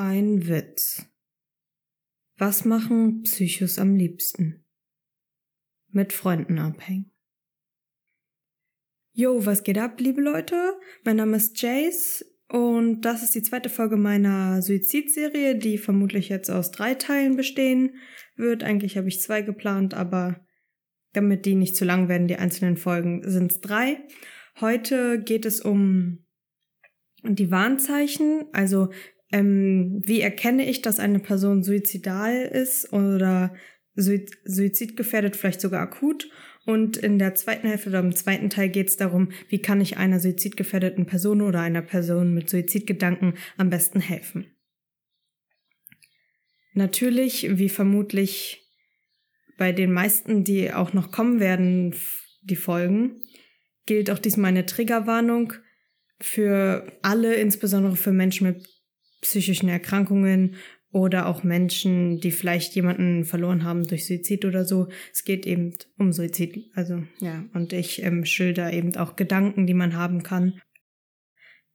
Ein Witz. Was machen Psychos am liebsten? Mit Freunden abhängen. Yo, was geht ab, liebe Leute? Mein Name ist Jace und das ist die zweite Folge meiner Suizidserie, die vermutlich jetzt aus drei Teilen bestehen wird. Eigentlich habe ich zwei geplant, aber damit die nicht zu lang werden, die einzelnen Folgen, sind es drei. Heute geht es um die Warnzeichen, also ähm, wie erkenne ich, dass eine Person suizidal ist oder suizidgefährdet, vielleicht sogar akut. Und in der zweiten Hälfte oder im zweiten Teil geht es darum, wie kann ich einer suizidgefährdeten Person oder einer Person mit Suizidgedanken am besten helfen. Natürlich, wie vermutlich bei den meisten, die auch noch kommen werden, die Folgen, gilt auch diesmal eine Triggerwarnung für alle, insbesondere für Menschen mit psychischen Erkrankungen oder auch Menschen, die vielleicht jemanden verloren haben durch Suizid oder so. Es geht eben um Suizid. Also ja, und ich ähm, schilder eben auch Gedanken, die man haben kann.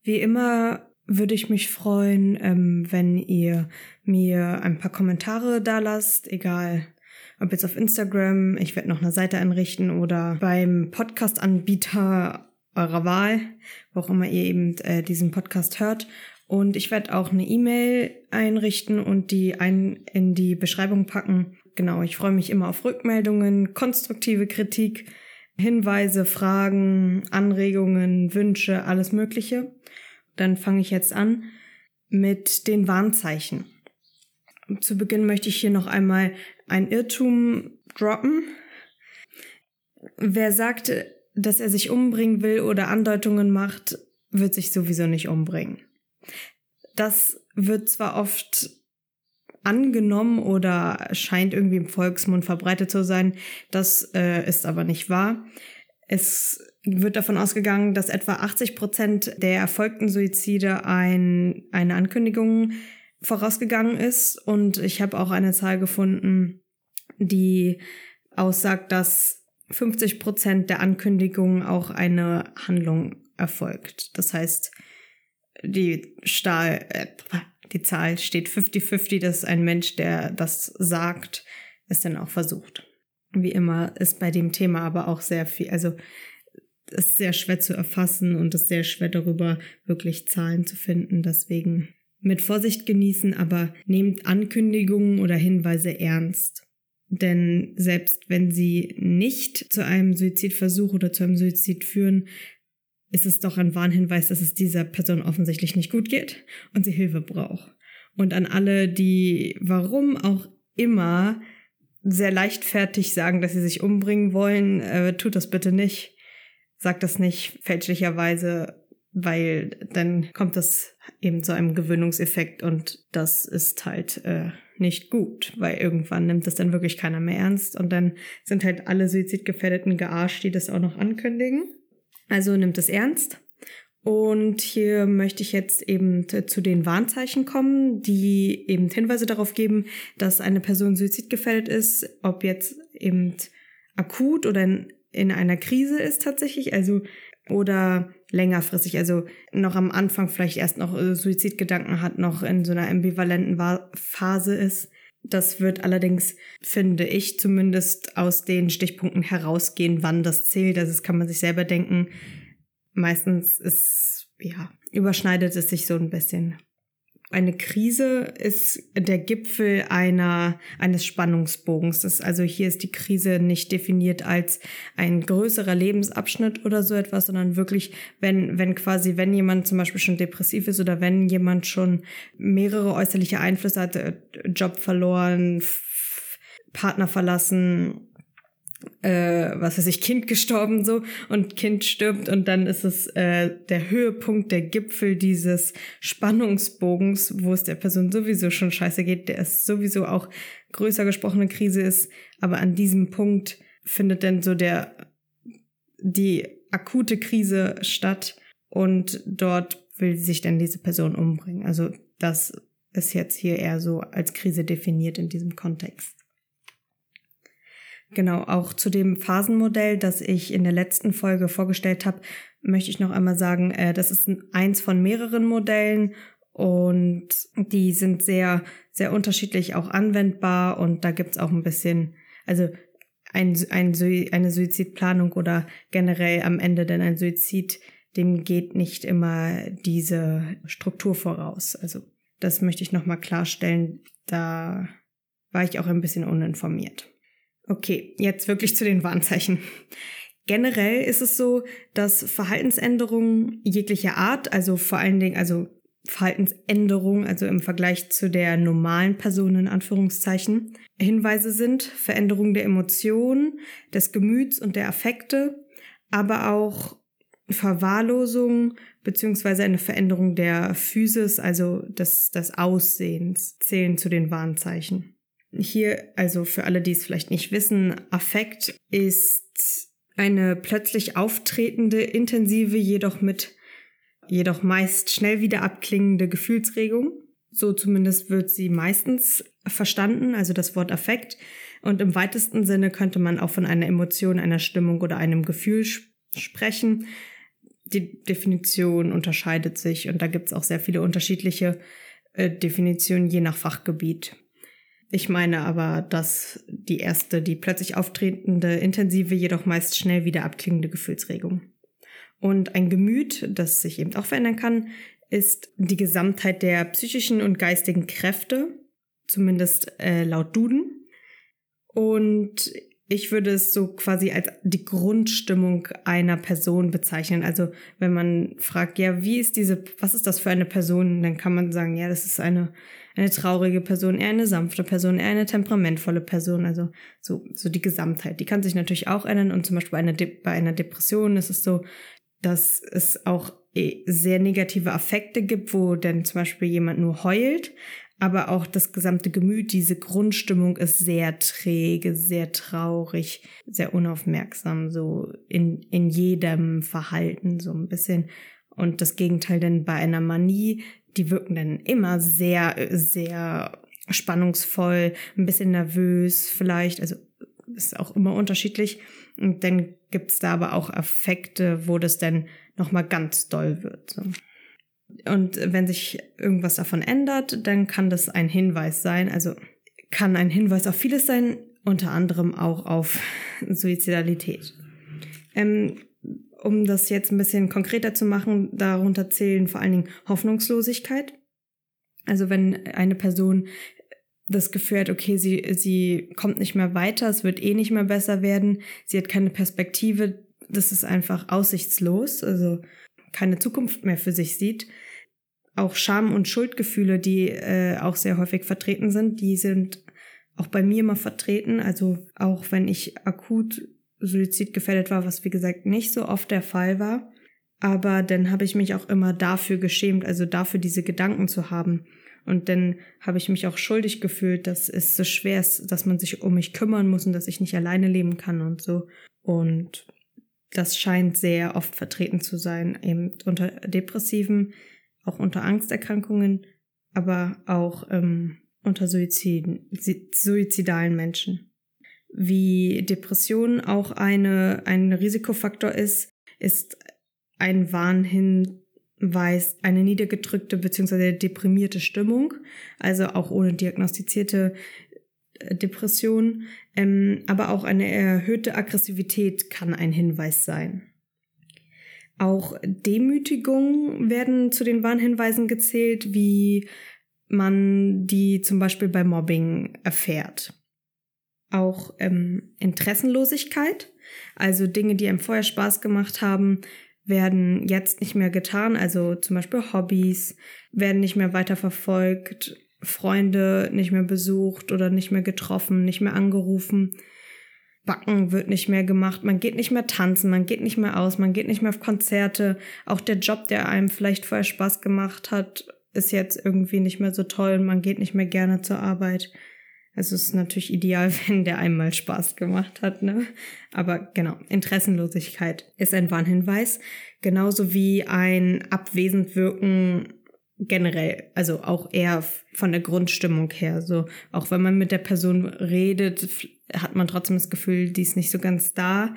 Wie immer würde ich mich freuen, ähm, wenn ihr mir ein paar Kommentare da lasst, egal ob jetzt auf Instagram, ich werde noch eine Seite einrichten oder beim Podcast-Anbieter eurer Wahl, wo auch immer ihr eben äh, diesen Podcast hört. Und ich werde auch eine E-Mail einrichten und die ein in die Beschreibung packen. Genau, ich freue mich immer auf Rückmeldungen, konstruktive Kritik, Hinweise, Fragen, Anregungen, Wünsche, alles Mögliche. Dann fange ich jetzt an mit den Warnzeichen. Zu Beginn möchte ich hier noch einmal ein Irrtum droppen. Wer sagt, dass er sich umbringen will oder Andeutungen macht, wird sich sowieso nicht umbringen. Das wird zwar oft angenommen oder scheint irgendwie im Volksmund verbreitet zu sein, das äh, ist aber nicht wahr. Es wird davon ausgegangen, dass etwa 80 Prozent der erfolgten Suizide ein, eine Ankündigung vorausgegangen ist. Und ich habe auch eine Zahl gefunden, die aussagt, dass 50 Prozent der Ankündigungen auch eine Handlung erfolgt. Das heißt, die Stahl, äh, die Zahl steht 50-50, dass ein Mensch, der das sagt, es dann auch versucht. Wie immer ist bei dem Thema aber auch sehr viel, also ist sehr schwer zu erfassen und es ist sehr schwer darüber wirklich Zahlen zu finden. Deswegen mit Vorsicht genießen, aber nehmt Ankündigungen oder Hinweise ernst. Denn selbst wenn sie nicht zu einem Suizidversuch oder zu einem Suizid führen, ist es doch ein Warnhinweis, dass es dieser Person offensichtlich nicht gut geht und sie Hilfe braucht. Und an alle, die warum auch immer sehr leichtfertig sagen, dass sie sich umbringen wollen, äh, tut das bitte nicht. Sagt das nicht fälschlicherweise, weil dann kommt das eben zu einem Gewöhnungseffekt und das ist halt äh, nicht gut, weil irgendwann nimmt das dann wirklich keiner mehr ernst und dann sind halt alle Suizidgefährdeten gearscht, die das auch noch ankündigen. Also nimmt es ernst. Und hier möchte ich jetzt eben zu den Warnzeichen kommen, die eben Hinweise darauf geben, dass eine Person suizidgefährdet ist, ob jetzt eben akut oder in, in einer Krise ist tatsächlich, also oder längerfristig, also noch am Anfang vielleicht erst noch äh, Suizidgedanken hat, noch in so einer ambivalenten Phase ist. Das wird allerdings, finde ich, zumindest aus den Stichpunkten herausgehen, wann das zählt. Also das kann man sich selber denken. Meistens ist, ja, überschneidet es sich so ein bisschen. Eine Krise ist der Gipfel einer, eines Spannungsbogens. Das, also hier ist die Krise nicht definiert als ein größerer Lebensabschnitt oder so etwas, sondern wirklich, wenn, wenn quasi, wenn jemand zum Beispiel schon depressiv ist oder wenn jemand schon mehrere äußerliche Einflüsse hat, äh, Job verloren, Partner verlassen, äh, was weiß ich, Kind gestorben so und Kind stirbt und dann ist es äh, der Höhepunkt, der Gipfel dieses Spannungsbogens, wo es der Person sowieso schon scheiße geht, der ist sowieso auch größer gesprochene Krise ist, aber an diesem Punkt findet dann so der die akute Krise statt und dort will sich dann diese Person umbringen. Also das ist jetzt hier eher so als Krise definiert in diesem Kontext. Genau, auch zu dem Phasenmodell, das ich in der letzten Folge vorgestellt habe, möchte ich noch einmal sagen, äh, das ist eins von mehreren Modellen Und die sind sehr, sehr unterschiedlich auch anwendbar und da gibt's auch ein bisschen, also ein, ein, eine Suizidplanung oder generell am Ende denn ein Suizid, dem geht nicht immer diese Struktur voraus. Also das möchte ich nochmal klarstellen. Da war ich auch ein bisschen uninformiert. Okay, jetzt wirklich zu den Warnzeichen. Generell ist es so, dass Verhaltensänderungen jeglicher Art, also vor allen Dingen, also Verhaltensänderungen, also im Vergleich zu der normalen Person in Anführungszeichen, Hinweise sind, Veränderungen der Emotionen, des Gemüts und der Affekte, aber auch Verwahrlosung beziehungsweise eine Veränderung der Physis, also des, des Aussehens, zählen zu den Warnzeichen. Hier, also für alle, die es vielleicht nicht wissen, Affekt ist eine plötzlich auftretende, intensive, jedoch mit, jedoch meist schnell wieder abklingende Gefühlsregung. So zumindest wird sie meistens verstanden, also das Wort Affekt. Und im weitesten Sinne könnte man auch von einer Emotion, einer Stimmung oder einem Gefühl sprechen. Die Definition unterscheidet sich und da gibt es auch sehr viele unterschiedliche äh, Definitionen je nach Fachgebiet. Ich meine aber, dass die erste, die plötzlich auftretende, intensive, jedoch meist schnell wieder abklingende Gefühlsregung. Und ein Gemüt, das sich eben auch verändern kann, ist die Gesamtheit der psychischen und geistigen Kräfte, zumindest äh, laut Duden. Und ich würde es so quasi als die Grundstimmung einer Person bezeichnen. Also wenn man fragt, ja, wie ist diese, was ist das für eine Person, dann kann man sagen, ja, das ist eine eine traurige Person, eher eine sanfte Person, eher eine temperamentvolle Person. Also so, so die Gesamtheit. Die kann sich natürlich auch ändern. Und zum Beispiel bei einer, De bei einer Depression ist es so, dass es auch eh sehr negative Affekte gibt, wo dann zum Beispiel jemand nur heult, aber auch das gesamte Gemüt, diese Grundstimmung ist sehr träge, sehr traurig, sehr unaufmerksam, so in, in jedem Verhalten so ein bisschen. Und das Gegenteil denn bei einer Manie die wirken dann immer sehr, sehr spannungsvoll, ein bisschen nervös vielleicht, also ist auch immer unterschiedlich. Und dann gibt's da aber auch Effekte, wo das dann nochmal ganz doll wird. So. Und wenn sich irgendwas davon ändert, dann kann das ein Hinweis sein, also kann ein Hinweis auf vieles sein, unter anderem auch auf Suizidalität. Ähm, um das jetzt ein bisschen konkreter zu machen, darunter zählen vor allen Dingen Hoffnungslosigkeit. Also wenn eine Person das Gefühl hat, okay, sie, sie kommt nicht mehr weiter, es wird eh nicht mehr besser werden, sie hat keine Perspektive, das ist einfach aussichtslos, also keine Zukunft mehr für sich sieht. Auch Scham- und Schuldgefühle, die äh, auch sehr häufig vertreten sind, die sind auch bei mir immer vertreten. Also auch wenn ich akut suizidgefährdet war, was wie gesagt nicht so oft der Fall war. Aber dann habe ich mich auch immer dafür geschämt, also dafür diese Gedanken zu haben. Und dann habe ich mich auch schuldig gefühlt, dass es so schwer ist, dass man sich um mich kümmern muss und dass ich nicht alleine leben kann und so. Und das scheint sehr oft vertreten zu sein, eben unter Depressiven, auch unter Angsterkrankungen, aber auch ähm, unter Suiziden, suizidalen Menschen wie Depression auch eine, ein Risikofaktor ist, ist ein Warnhinweis, eine niedergedrückte bzw. deprimierte Stimmung, also auch ohne diagnostizierte äh, Depression, ähm, aber auch eine erhöhte Aggressivität kann ein Hinweis sein. Auch Demütigungen werden zu den Warnhinweisen gezählt, wie man die zum Beispiel bei Mobbing erfährt auch ähm, Interessenlosigkeit. Also Dinge, die einem vorher Spaß gemacht haben, werden jetzt nicht mehr getan. Also zum Beispiel Hobbys werden nicht mehr weiterverfolgt, Freunde nicht mehr besucht oder nicht mehr getroffen, nicht mehr angerufen. Backen wird nicht mehr gemacht, man geht nicht mehr tanzen, man geht nicht mehr aus, man geht nicht mehr auf Konzerte. Auch der Job, der einem vielleicht vorher Spaß gemacht hat, ist jetzt irgendwie nicht mehr so toll und man geht nicht mehr gerne zur Arbeit. Also es ist natürlich ideal, wenn der einmal Spaß gemacht hat, ne? Aber genau, Interessenlosigkeit ist ein Warnhinweis, genauso wie ein Abwesendwirken generell, also auch eher von der Grundstimmung her. So, auch wenn man mit der Person redet, hat man trotzdem das Gefühl, die ist nicht so ganz da.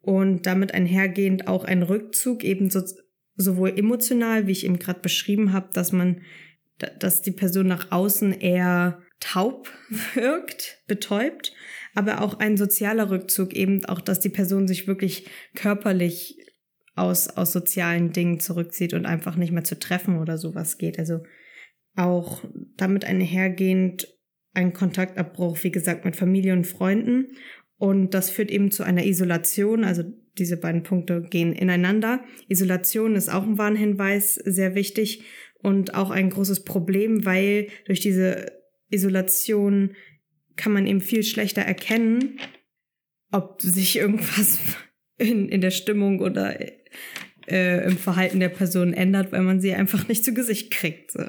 Und damit einhergehend auch ein Rückzug, eben so, sowohl emotional, wie ich eben gerade beschrieben habe, dass man dass die Person nach außen eher taub wirkt, betäubt, aber auch ein sozialer Rückzug eben auch, dass die Person sich wirklich körperlich aus, aus sozialen Dingen zurückzieht und einfach nicht mehr zu treffen oder sowas geht. Also auch damit einhergehend ein Kontaktabbruch, wie gesagt, mit Familie und Freunden. Und das führt eben zu einer Isolation. Also diese beiden Punkte gehen ineinander. Isolation ist auch ein Warnhinweis, sehr wichtig und auch ein großes Problem, weil durch diese Isolation kann man eben viel schlechter erkennen, ob sich irgendwas in, in der Stimmung oder äh, im Verhalten der Person ändert, weil man sie einfach nicht zu Gesicht kriegt. So.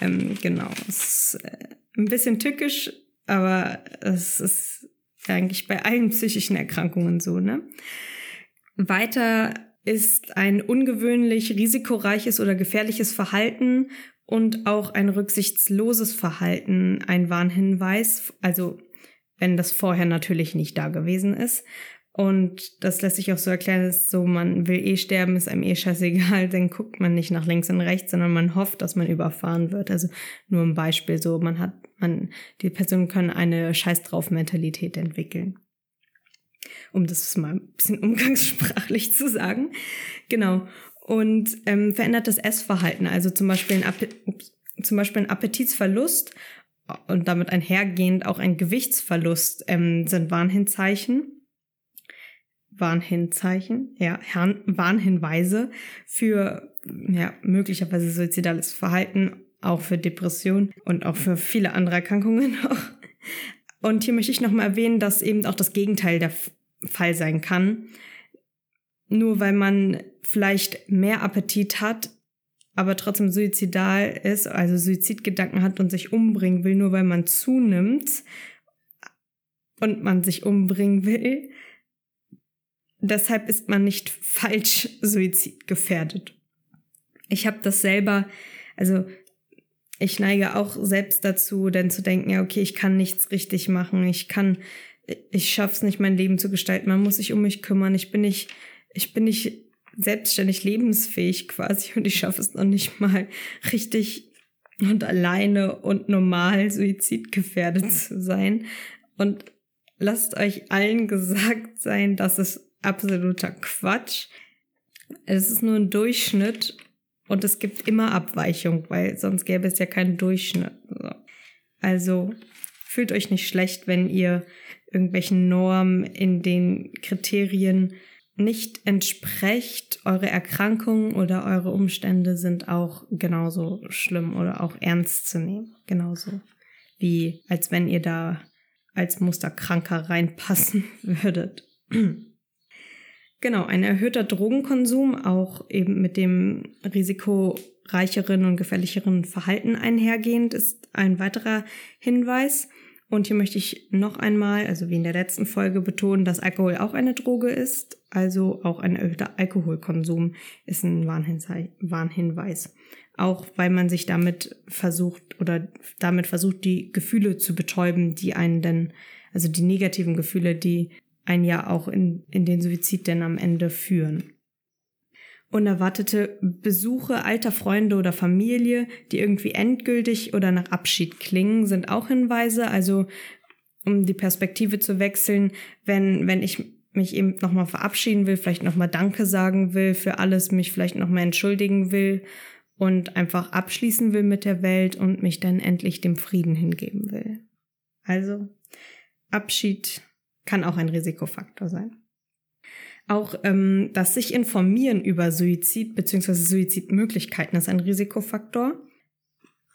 Ähm, genau. Es ist äh, ein bisschen tückisch, aber es ist eigentlich bei allen psychischen Erkrankungen so, ne? Weiter ist ein ungewöhnlich risikoreiches oder gefährliches Verhalten und auch ein rücksichtsloses Verhalten ein Warnhinweis, also wenn das vorher natürlich nicht da gewesen ist. Und das lässt sich auch so erklären, dass so, man will eh sterben, ist einem eh scheißegal, dann guckt man nicht nach links und rechts, sondern man hofft, dass man überfahren wird. Also nur ein Beispiel so, man hat, man, die Person kann eine Scheiß drauf Mentalität entwickeln. Um das mal ein bisschen umgangssprachlich zu sagen. Genau. Und ähm, verändertes Essverhalten, also zum Beispiel ein, Appe zum Beispiel ein Appetitsverlust und damit einhergehend auch ein Gewichtsverlust ähm, sind Warnhinzeichen Warnhinzeichen, ja, Warnhinweise für ja, möglicherweise suizidales Verhalten, auch für Depression und auch für viele andere Erkrankungen. Und hier möchte ich nochmal erwähnen, dass eben auch das Gegenteil der Fall sein kann. Nur weil man vielleicht mehr Appetit hat, aber trotzdem suizidal ist, also Suizidgedanken hat und sich umbringen will, nur weil man zunimmt und man sich umbringen will, deshalb ist man nicht falsch suizidgefährdet. Ich habe das selber, also ich neige auch selbst dazu, dann zu denken, ja, okay, ich kann nichts richtig machen, ich kann, ich schaff's nicht, mein Leben zu gestalten, man muss sich um mich kümmern, ich bin nicht, ich bin nicht selbstständig lebensfähig quasi und ich schaffe es noch nicht mal richtig und alleine und normal suizidgefährdet zu sein. Und lasst euch allen gesagt sein, dass es absoluter Quatsch. Es ist nur ein Durchschnitt und es gibt immer Abweichung, weil sonst gäbe es ja keinen Durchschnitt. Also fühlt euch nicht schlecht, wenn ihr irgendwelchen Normen in den Kriterien nicht entsprecht. Eure Erkrankungen oder eure Umstände sind auch genauso schlimm oder auch ernst zu nehmen. Genauso wie als wenn ihr da als Musterkranker reinpassen würdet. Genau, ein erhöhter Drogenkonsum, auch eben mit dem risikoreicheren und gefährlicheren Verhalten einhergehend, ist ein weiterer Hinweis. Und hier möchte ich noch einmal, also wie in der letzten Folge, betonen, dass Alkohol auch eine Droge ist. Also auch ein erhöhter Alkoholkonsum ist ein Warnhinweis. Auch weil man sich damit versucht oder damit versucht, die Gefühle zu betäuben, die einen denn, also die negativen Gefühle, die ein ja auch in, in den Suizid denn am Ende führen. Unerwartete Besuche alter Freunde oder Familie, die irgendwie endgültig oder nach Abschied klingen, sind auch Hinweise. Also um die Perspektive zu wechseln, wenn, wenn ich mich eben nochmal verabschieden will, vielleicht nochmal Danke sagen will für alles, mich vielleicht nochmal entschuldigen will und einfach abschließen will mit der Welt und mich dann endlich dem Frieden hingeben will. Also Abschied kann auch ein Risikofaktor sein. Auch ähm, das sich informieren über Suizid bzw. Suizidmöglichkeiten ist ein Risikofaktor.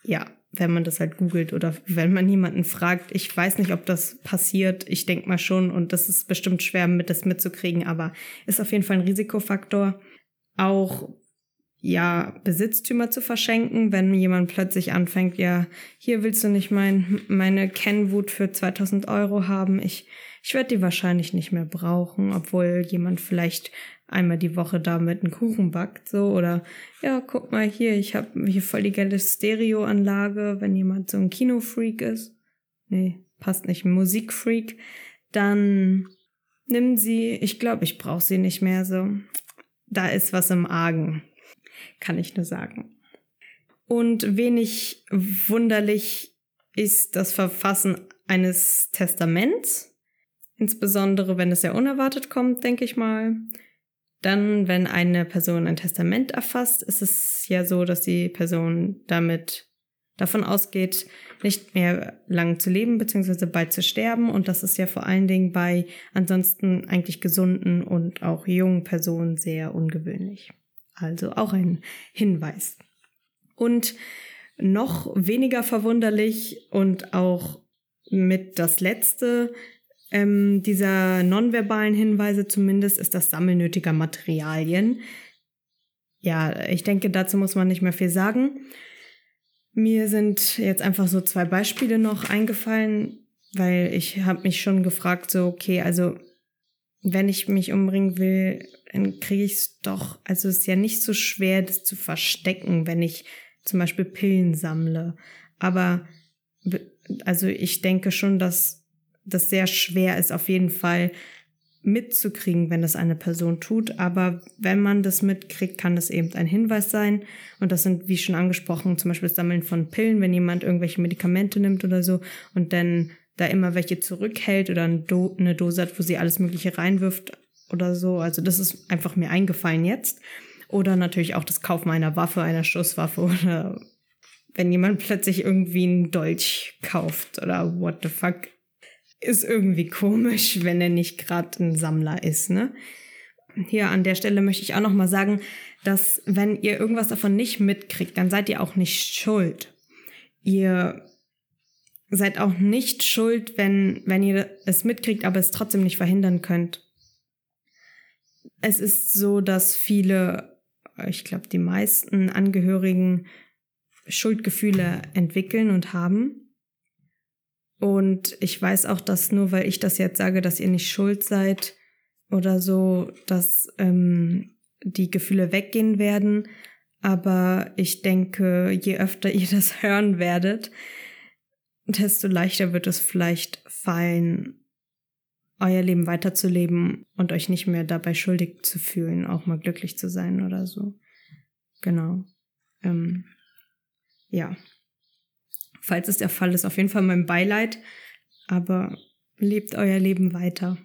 Ja, wenn man das halt googelt oder wenn man jemanden fragt. Ich weiß nicht, ob das passiert. Ich denke mal schon und das ist bestimmt schwer, mit das mitzukriegen, aber ist auf jeden Fall ein Risikofaktor. Auch ja, Besitztümer zu verschenken, wenn jemand plötzlich anfängt, ja, hier willst du nicht mein, meine Kenwood für 2000 Euro haben, ich ich werde die wahrscheinlich nicht mehr brauchen, obwohl jemand vielleicht einmal die Woche damit einen Kuchen backt, so oder ja, guck mal hier, ich habe hier voll die geile Stereoanlage, wenn jemand so ein Kinofreak ist. Nee, passt nicht, Musikfreak, dann nimm sie, ich glaube, ich brauche sie nicht mehr so. Da ist was im Argen, kann ich nur sagen. Und wenig wunderlich ist das Verfassen eines Testaments, insbesondere wenn es sehr unerwartet kommt, denke ich mal. Dann, wenn eine Person ein Testament erfasst, ist es ja so, dass die Person damit davon ausgeht, nicht mehr lang zu leben bzw. bald zu sterben. Und das ist ja vor allen Dingen bei ansonsten eigentlich gesunden und auch jungen Personen sehr ungewöhnlich. Also auch ein Hinweis. Und noch weniger verwunderlich und auch mit das letzte ähm, dieser nonverbalen Hinweise zumindest ist das Sammeln nötiger Materialien. Ja, ich denke, dazu muss man nicht mehr viel sagen. Mir sind jetzt einfach so zwei Beispiele noch eingefallen, weil ich habe mich schon gefragt, so, okay, also wenn ich mich umbringen will, dann kriege ich es doch. Also es ist ja nicht so schwer, das zu verstecken, wenn ich zum Beispiel Pillen sammle. Aber also ich denke schon, dass das sehr schwer ist, auf jeden Fall mitzukriegen, wenn das eine Person tut. Aber wenn man das mitkriegt, kann das eben ein Hinweis sein. Und das sind, wie schon angesprochen, zum Beispiel das Sammeln von Pillen, wenn jemand irgendwelche Medikamente nimmt oder so und dann da immer welche zurückhält oder eine, Do eine Dose hat, wo sie alles Mögliche reinwirft oder so. Also das ist einfach mir eingefallen jetzt. Oder natürlich auch das Kaufen einer Waffe, einer Schusswaffe oder wenn jemand plötzlich irgendwie einen Dolch kauft oder what the fuck ist irgendwie komisch, wenn er nicht gerade ein Sammler ist, ne? Hier an der Stelle möchte ich auch noch mal sagen, dass wenn ihr irgendwas davon nicht mitkriegt, dann seid ihr auch nicht schuld. Ihr seid auch nicht schuld, wenn, wenn ihr es mitkriegt, aber es trotzdem nicht verhindern könnt. Es ist so, dass viele, ich glaube, die meisten Angehörigen Schuldgefühle entwickeln und haben. Und ich weiß auch, dass nur weil ich das jetzt sage, dass ihr nicht schuld seid oder so, dass ähm, die Gefühle weggehen werden. Aber ich denke, je öfter ihr das hören werdet, desto leichter wird es vielleicht fallen, euer Leben weiterzuleben und euch nicht mehr dabei schuldig zu fühlen, auch mal glücklich zu sein oder so. Genau. Ähm, ja. Falls es der Fall ist, auf jeden Fall mein Beileid. Aber lebt euer Leben weiter.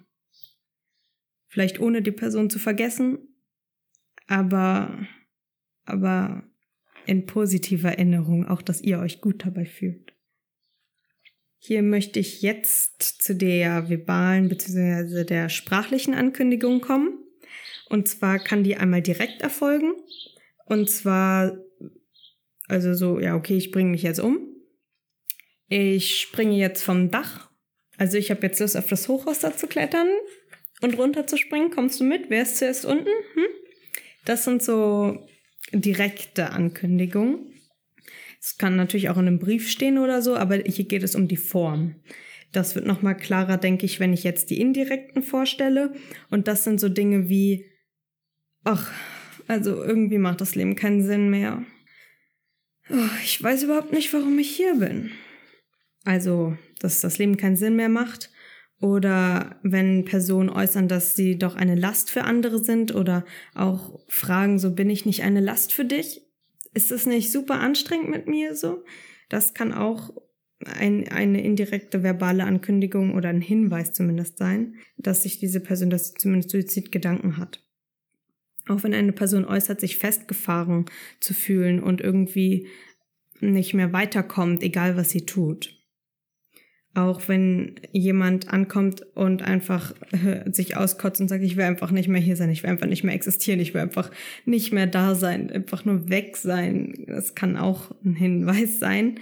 Vielleicht ohne die Person zu vergessen, aber, aber in positiver Erinnerung, auch dass ihr euch gut dabei fühlt. Hier möchte ich jetzt zu der verbalen bzw. der sprachlichen Ankündigung kommen. Und zwar kann die einmal direkt erfolgen. Und zwar, also so, ja, okay, ich bringe mich jetzt um. Ich springe jetzt vom Dach. Also ich habe jetzt Lust auf das Hochhaus da zu klettern und runter zu springen. Kommst du mit? Wer ist zuerst unten? Hm? Das sind so direkte Ankündigungen. Es kann natürlich auch in einem Brief stehen oder so, aber hier geht es um die Form. Das wird nochmal klarer, denke ich, wenn ich jetzt die indirekten vorstelle. Und das sind so Dinge wie, ach, also irgendwie macht das Leben keinen Sinn mehr. Oh, ich weiß überhaupt nicht, warum ich hier bin also dass das Leben keinen Sinn mehr macht, oder wenn Personen äußern, dass sie doch eine Last für andere sind oder auch fragen, so bin ich nicht eine Last für dich? Ist es nicht super anstrengend mit mir so? Das kann auch ein, eine indirekte verbale Ankündigung oder ein Hinweis zumindest sein, dass sich diese Person, dass sie zumindest Suizidgedanken hat. Auch wenn eine Person äußert, sich festgefahren zu fühlen und irgendwie nicht mehr weiterkommt, egal was sie tut. Auch wenn jemand ankommt und einfach äh, sich auskotzt und sagt, ich will einfach nicht mehr hier sein, ich will einfach nicht mehr existieren, ich will einfach nicht mehr da sein, einfach nur weg sein. Das kann auch ein Hinweis sein.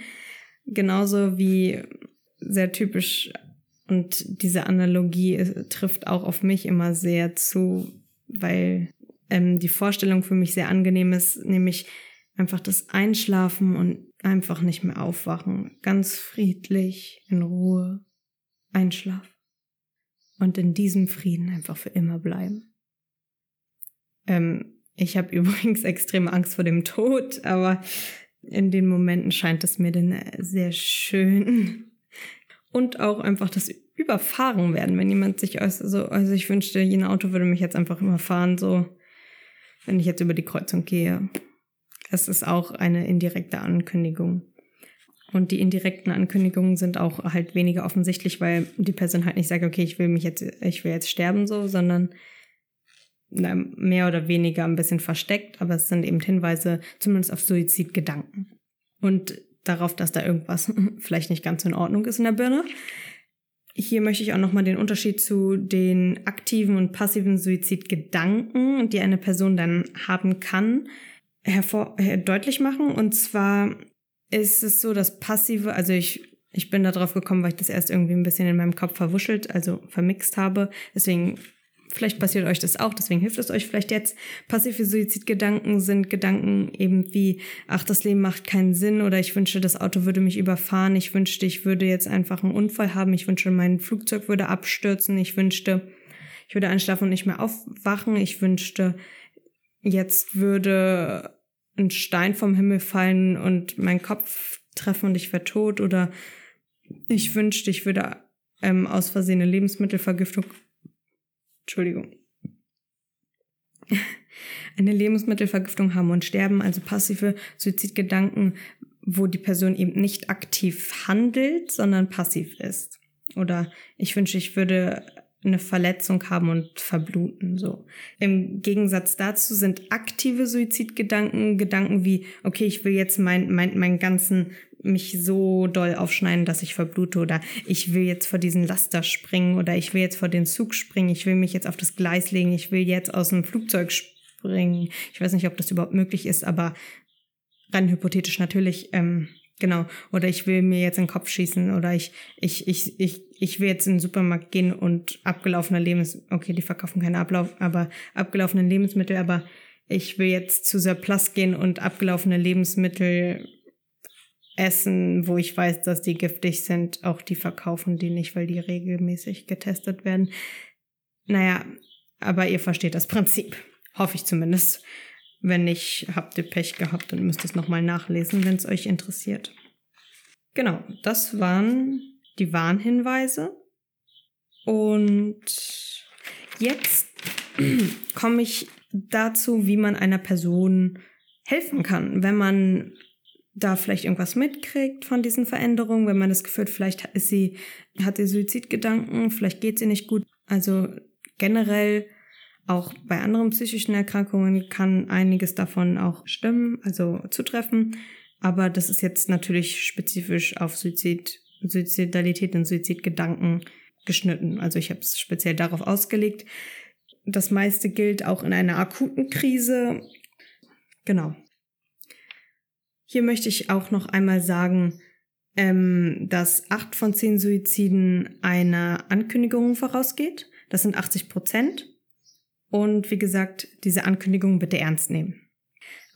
Genauso wie sehr typisch und diese Analogie äh, trifft auch auf mich immer sehr zu, weil ähm, die Vorstellung für mich sehr angenehm ist, nämlich einfach das Einschlafen und einfach nicht mehr aufwachen, ganz friedlich, in Ruhe, einschlafen und in diesem Frieden einfach für immer bleiben. Ähm, ich habe übrigens extreme Angst vor dem Tod, aber in den Momenten scheint es mir dann sehr schön. Und auch einfach das Überfahren werden, wenn jemand sich also, also ich wünschte, jenes Auto würde mich jetzt einfach immer fahren, so wenn ich jetzt über die Kreuzung gehe. Das ist auch eine indirekte Ankündigung. Und die indirekten Ankündigungen sind auch halt weniger offensichtlich, weil die Person halt nicht sagt, okay, ich will mich jetzt, ich will jetzt sterben so, sondern mehr oder weniger ein bisschen versteckt, aber es sind eben Hinweise zumindest auf Suizidgedanken. Und darauf, dass da irgendwas vielleicht nicht ganz in Ordnung ist in der Birne. Hier möchte ich auch nochmal den Unterschied zu den aktiven und passiven Suizidgedanken, die eine Person dann haben kann, hervor deutlich machen. Und zwar ist es so, dass passive, also ich, ich bin da drauf gekommen, weil ich das erst irgendwie ein bisschen in meinem Kopf verwuschelt, also vermixt habe. Deswegen Vielleicht passiert euch das auch, deswegen hilft es euch vielleicht jetzt. Passive Suizidgedanken sind Gedanken eben wie, ach, das Leben macht keinen Sinn oder ich wünschte, das Auto würde mich überfahren, ich wünschte, ich würde jetzt einfach einen Unfall haben, ich wünschte, mein Flugzeug würde abstürzen, ich wünschte, ich würde einschlafen und nicht mehr aufwachen, ich wünschte, jetzt würde ein Stein vom Himmel fallen und meinen Kopf treffen und ich wäre tot oder ich wünschte, ich würde ähm, aus Versehen eine Lebensmittelvergiftung Entschuldigung, eine Lebensmittelvergiftung haben und sterben, also passive Suizidgedanken, wo die Person eben nicht aktiv handelt, sondern passiv ist. Oder ich wünsche, ich würde eine Verletzung haben und verbluten, so. Im Gegensatz dazu sind aktive Suizidgedanken Gedanken wie, okay, ich will jetzt mein, mein, meinen ganzen mich so doll aufschneiden, dass ich verblute oder ich will jetzt vor diesen Laster springen oder ich will jetzt vor den Zug springen, ich will mich jetzt auf das Gleis legen, ich will jetzt aus dem Flugzeug springen. Ich weiß nicht, ob das überhaupt möglich ist, aber rein hypothetisch natürlich, ähm, genau. Oder ich will mir jetzt in den Kopf schießen oder ich, ich, ich, ich, ich will jetzt in den Supermarkt gehen und abgelaufene Lebensmittel, okay, die verkaufen keine Ablauf, aber abgelaufene Lebensmittel, aber ich will jetzt zu Surplus gehen und abgelaufene Lebensmittel essen, wo ich weiß, dass die giftig sind. Auch die verkaufen die nicht, weil die regelmäßig getestet werden. Naja, aber ihr versteht das Prinzip. Hoffe ich zumindest. Wenn nicht, habt ihr Pech gehabt und müsst es nochmal nachlesen, wenn es euch interessiert. Genau, das waren die Warnhinweise. Und jetzt komme ich dazu, wie man einer Person helfen kann, wenn man da vielleicht irgendwas mitkriegt von diesen Veränderungen, wenn man das Gefühl hat, vielleicht ist sie, hat sie Suizidgedanken, vielleicht geht sie nicht gut. Also generell auch bei anderen psychischen Erkrankungen kann einiges davon auch stimmen, also zutreffen. Aber das ist jetzt natürlich spezifisch auf Suizid, Suizidalität und Suizidgedanken geschnitten. Also ich habe es speziell darauf ausgelegt. Das meiste gilt auch in einer akuten Krise. Genau. Hier möchte ich auch noch einmal sagen, ähm, dass acht von zehn Suiziden einer Ankündigung vorausgeht. Das sind 80 Prozent. Und wie gesagt, diese Ankündigung bitte ernst nehmen.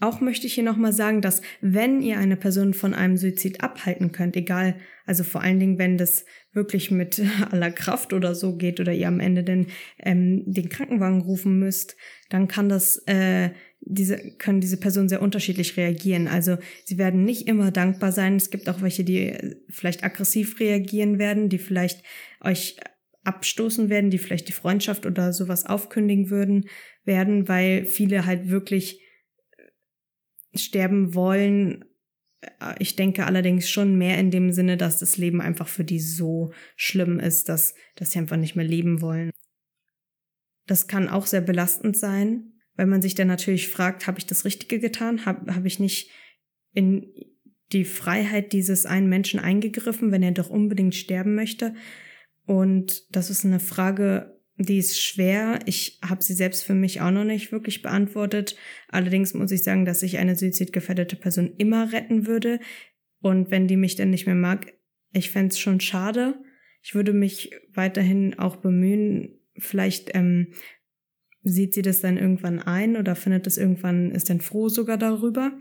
Auch möchte ich hier nochmal sagen, dass wenn ihr eine Person von einem Suizid abhalten könnt, egal, also vor allen Dingen, wenn das wirklich mit aller Kraft oder so geht oder ihr am Ende denn ähm, den Krankenwagen rufen müsst, dann kann das äh, diese, können diese Personen sehr unterschiedlich reagieren. Also sie werden nicht immer dankbar sein. Es gibt auch welche, die vielleicht aggressiv reagieren werden, die vielleicht euch abstoßen werden, die vielleicht die Freundschaft oder sowas aufkündigen würden, werden, weil viele halt wirklich sterben wollen. Ich denke allerdings schon mehr in dem Sinne, dass das Leben einfach für die so schlimm ist, dass, dass sie einfach nicht mehr leben wollen. Das kann auch sehr belastend sein, weil man sich dann natürlich fragt, habe ich das Richtige getan? Habe hab ich nicht in die Freiheit dieses einen Menschen eingegriffen, wenn er doch unbedingt sterben möchte? Und das ist eine Frage, die ist schwer. Ich habe sie selbst für mich auch noch nicht wirklich beantwortet. Allerdings muss ich sagen, dass ich eine suizidgefährdete Person immer retten würde. Und wenn die mich dann nicht mehr mag, ich fände schon schade. Ich würde mich weiterhin auch bemühen, vielleicht ähm, sieht sie das dann irgendwann ein oder findet es irgendwann, ist dann froh sogar darüber.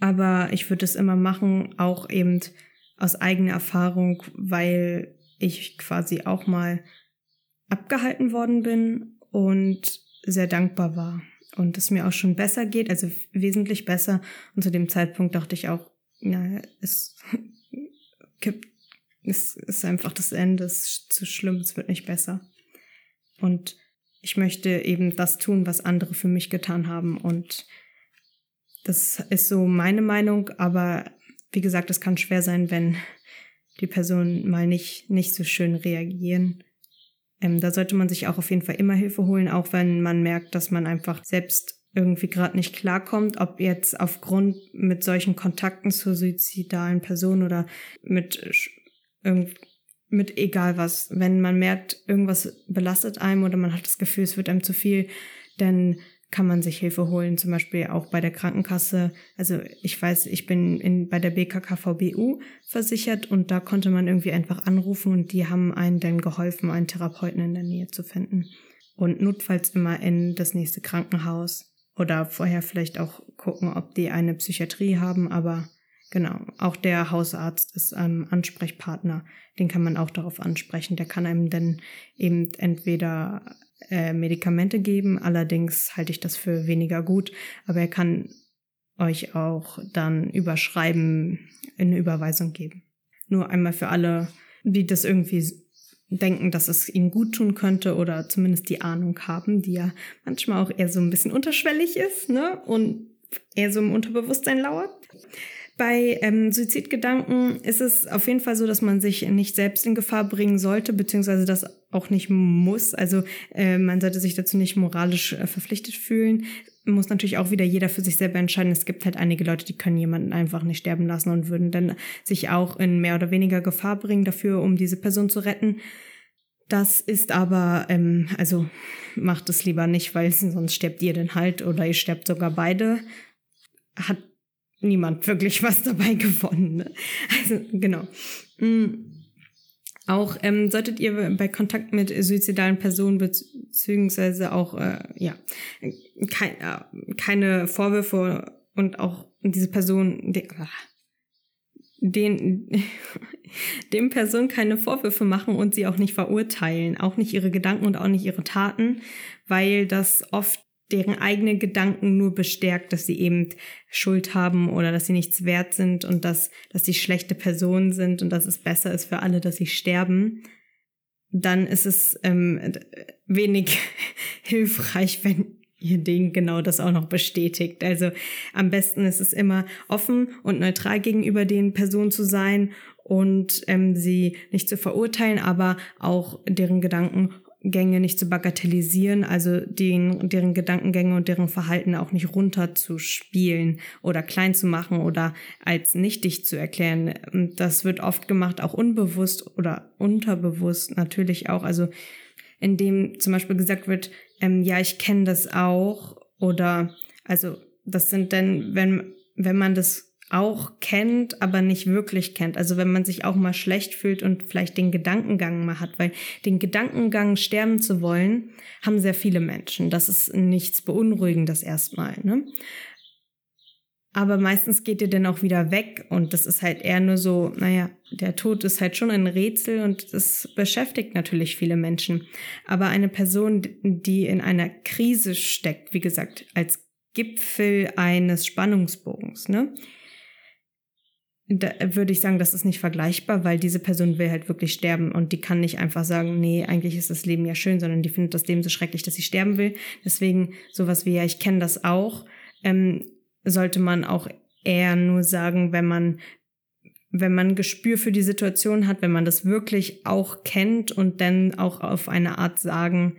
Aber ich würde es immer machen, auch eben aus eigener Erfahrung, weil ich quasi auch mal abgehalten worden bin und sehr dankbar war. Und es mir auch schon besser geht, also wesentlich besser. Und zu dem Zeitpunkt dachte ich auch, ja, es gibt, es ist einfach das Ende, es ist zu schlimm, es wird nicht besser. Und ich möchte eben das tun, was andere für mich getan haben. Und Das ist so meine Meinung, aber wie gesagt, es kann schwer sein, wenn die Personen mal nicht, nicht so schön reagieren. Ähm, da sollte man sich auch auf jeden Fall immer Hilfe holen, auch wenn man merkt, dass man einfach selbst irgendwie gerade nicht klarkommt, ob jetzt aufgrund mit solchen Kontakten zu suizidalen Personen oder mit mit egal was, wenn man merkt, irgendwas belastet einem oder man hat das Gefühl, es wird einem zu viel, dann kann man sich Hilfe holen, zum Beispiel auch bei der Krankenkasse. Also ich weiß, ich bin in, bei der BKKVBU versichert und da konnte man irgendwie einfach anrufen und die haben einen dann geholfen, einen Therapeuten in der Nähe zu finden. Und notfalls immer in das nächste Krankenhaus oder vorher vielleicht auch gucken, ob die eine Psychiatrie haben, aber genau, auch der Hausarzt ist ein Ansprechpartner, den kann man auch darauf ansprechen. Der kann einem dann eben entweder äh, Medikamente geben. Allerdings halte ich das für weniger gut. Aber er kann euch auch dann überschreiben, eine Überweisung geben. Nur einmal für alle, die das irgendwie denken, dass es ihnen gut tun könnte oder zumindest die Ahnung haben, die ja manchmal auch eher so ein bisschen unterschwellig ist, ne? Und eher so im Unterbewusstsein lauert. Bei ähm, Suizidgedanken ist es auf jeden Fall so, dass man sich nicht selbst in Gefahr bringen sollte, beziehungsweise das auch nicht muss. Also äh, man sollte sich dazu nicht moralisch äh, verpflichtet fühlen. Muss natürlich auch wieder jeder für sich selber entscheiden. Es gibt halt einige Leute, die können jemanden einfach nicht sterben lassen und würden dann sich auch in mehr oder weniger Gefahr bringen dafür, um diese Person zu retten. Das ist aber, ähm, also macht es lieber nicht, weil sonst sterbt ihr dann halt oder ihr sterbt sogar beide. Hat niemand wirklich was dabei gewonnen. Ne? Also genau. Mhm. Auch ähm, solltet ihr bei Kontakt mit suizidalen Personen beziehungsweise auch äh, ja kein, äh, keine Vorwürfe und auch diese Person die, ah, den dem Person keine Vorwürfe machen und sie auch nicht verurteilen, auch nicht ihre Gedanken und auch nicht ihre Taten, weil das oft deren eigene Gedanken nur bestärkt, dass sie eben Schuld haben oder dass sie nichts wert sind und dass, dass sie schlechte Personen sind und dass es besser ist für alle, dass sie sterben, dann ist es ähm, wenig hilfreich, wenn ihr denen genau das auch noch bestätigt. Also am besten ist es immer offen und neutral gegenüber den Personen zu sein und ähm, sie nicht zu verurteilen, aber auch deren Gedanken Gänge nicht zu bagatellisieren, also den, deren Gedankengänge und deren Verhalten auch nicht runterzuspielen oder klein zu machen oder als nichtig zu erklären. Das wird oft gemacht, auch unbewusst oder unterbewusst natürlich auch. Also indem zum Beispiel gesagt wird, ähm, ja, ich kenne das auch oder also das sind dann, wenn, wenn man das auch kennt, aber nicht wirklich kennt. Also wenn man sich auch mal schlecht fühlt und vielleicht den Gedankengang mal hat, weil den Gedankengang sterben zu wollen, haben sehr viele Menschen. Das ist nichts Beunruhigendes erstmal. Ne? Aber meistens geht ihr dann auch wieder weg und das ist halt eher nur so, naja, der Tod ist halt schon ein Rätsel und das beschäftigt natürlich viele Menschen. Aber eine Person, die in einer Krise steckt, wie gesagt, als Gipfel eines Spannungsbogens, ne? Da würde ich sagen, das ist nicht vergleichbar, weil diese Person will halt wirklich sterben und die kann nicht einfach sagen, nee, eigentlich ist das Leben ja schön, sondern die findet das Leben so schrecklich, dass sie sterben will. Deswegen sowas wie, ja, ich kenne das auch, ähm, sollte man auch eher nur sagen, wenn man wenn man Gespür für die Situation hat, wenn man das wirklich auch kennt und dann auch auf eine Art sagen,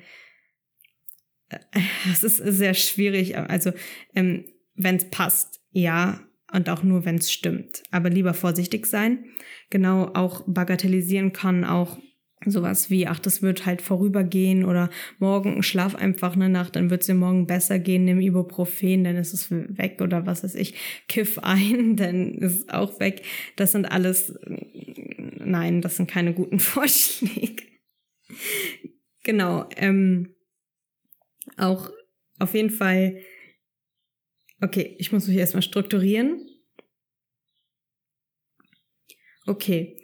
äh, es ist sehr schwierig, also ähm, wenn es passt, ja, und auch nur, wenn es stimmt. Aber lieber vorsichtig sein. Genau, auch bagatellisieren kann auch sowas wie, ach, das wird halt vorübergehen oder morgen schlaf einfach eine Nacht, dann wird es dir morgen besser gehen, nimm Ibuprofen, dann ist es weg oder was weiß ich, kiff ein, dann ist es auch weg. Das sind alles, nein, das sind keine guten Vorschläge. genau, ähm, auch auf jeden Fall Okay, ich muss mich erstmal strukturieren. Okay.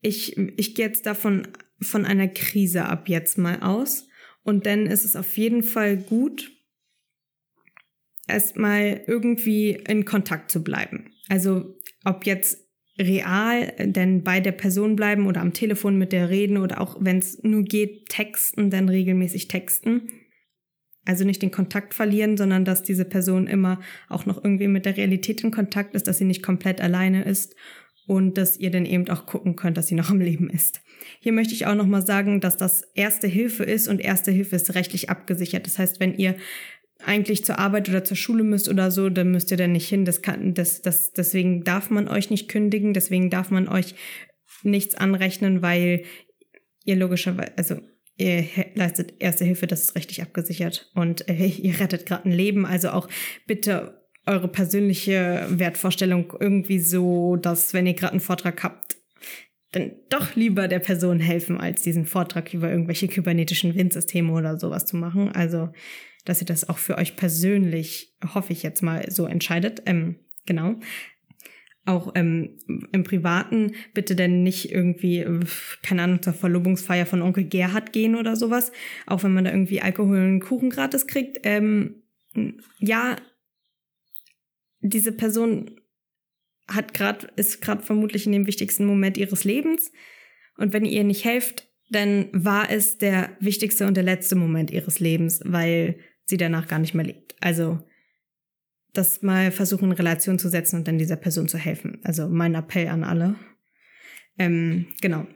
Ich, ich gehe jetzt davon von einer Krise ab jetzt mal aus. Und dann ist es auf jeden Fall gut, erstmal irgendwie in Kontakt zu bleiben. Also ob jetzt real denn bei der Person bleiben oder am Telefon mit der reden oder auch wenn es nur geht, texten, dann regelmäßig texten also nicht den Kontakt verlieren, sondern dass diese Person immer auch noch irgendwie mit der Realität in Kontakt ist, dass sie nicht komplett alleine ist und dass ihr dann eben auch gucken könnt, dass sie noch am Leben ist. Hier möchte ich auch nochmal sagen, dass das Erste Hilfe ist und Erste Hilfe ist rechtlich abgesichert. Das heißt, wenn ihr eigentlich zur Arbeit oder zur Schule müsst oder so, dann müsst ihr da nicht hin. Das kann, das, das, deswegen darf man euch nicht kündigen, deswegen darf man euch nichts anrechnen, weil ihr logischerweise, also ihr leistet Erste Hilfe, das ist rechtlich abgesichert und äh, ihr rettet gerade ein Leben. Also auch bitte eure persönliche Wertvorstellung irgendwie so, dass wenn ihr gerade einen Vortrag habt, dann doch lieber der Person helfen, als diesen Vortrag über irgendwelche kybernetischen Windsysteme oder sowas zu machen. Also, dass ihr das auch für euch persönlich, hoffe ich jetzt mal, so entscheidet. Ähm, genau. Auch ähm, im Privaten bitte denn nicht irgendwie, keine Ahnung, zur Verlobungsfeier von Onkel Gerhard gehen oder sowas. Auch wenn man da irgendwie Alkohol und Kuchen gratis kriegt. Ähm, ja, diese Person hat gerade ist gerade vermutlich in dem wichtigsten Moment ihres Lebens und wenn ihr ihr nicht helft, dann war es der wichtigste und der letzte Moment ihres Lebens, weil sie danach gar nicht mehr lebt. Also das mal versuchen in Relation zu setzen und dann dieser Person zu helfen. Also mein Appell an alle. Ähm, genau.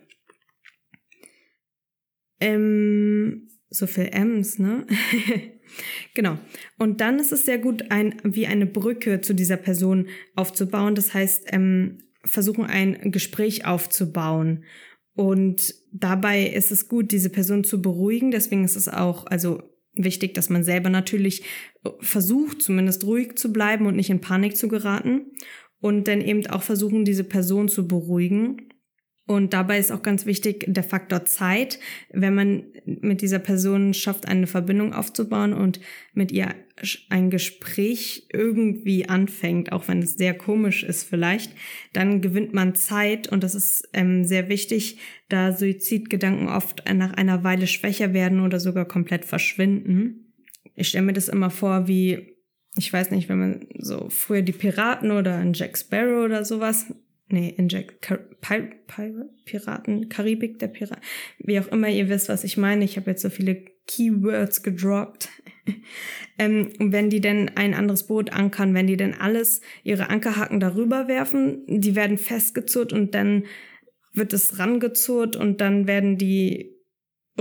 Ähm, so viel M's, ne? Genau. Und dann ist es sehr gut, ein, wie eine Brücke zu dieser Person aufzubauen. Das heißt, ähm, versuchen ein Gespräch aufzubauen. Und dabei ist es gut, diese Person zu beruhigen. Deswegen ist es auch, also wichtig, dass man selber natürlich versucht, zumindest ruhig zu bleiben und nicht in Panik zu geraten. Und dann eben auch versuchen, diese Person zu beruhigen und dabei ist auch ganz wichtig der Faktor Zeit. Wenn man mit dieser Person schafft, eine Verbindung aufzubauen und mit ihr ein Gespräch irgendwie anfängt, auch wenn es sehr komisch ist vielleicht, dann gewinnt man Zeit und das ist ähm, sehr wichtig, da Suizidgedanken oft nach einer Weile schwächer werden oder sogar komplett verschwinden. Ich stelle mir das immer vor, wie, ich weiß nicht, wenn man so früher die Piraten oder ein Jack Sparrow oder sowas nee, in Jack Car Pir Pir Piraten, Karibik, der Pirat, wie auch immer ihr wisst, was ich meine. Ich habe jetzt so viele Keywords gedroppt. ähm, wenn die denn ein anderes Boot ankern, wenn die denn alles, ihre Ankerhaken darüber werfen, die werden festgezurrt und dann wird es rangezurrt und dann werden die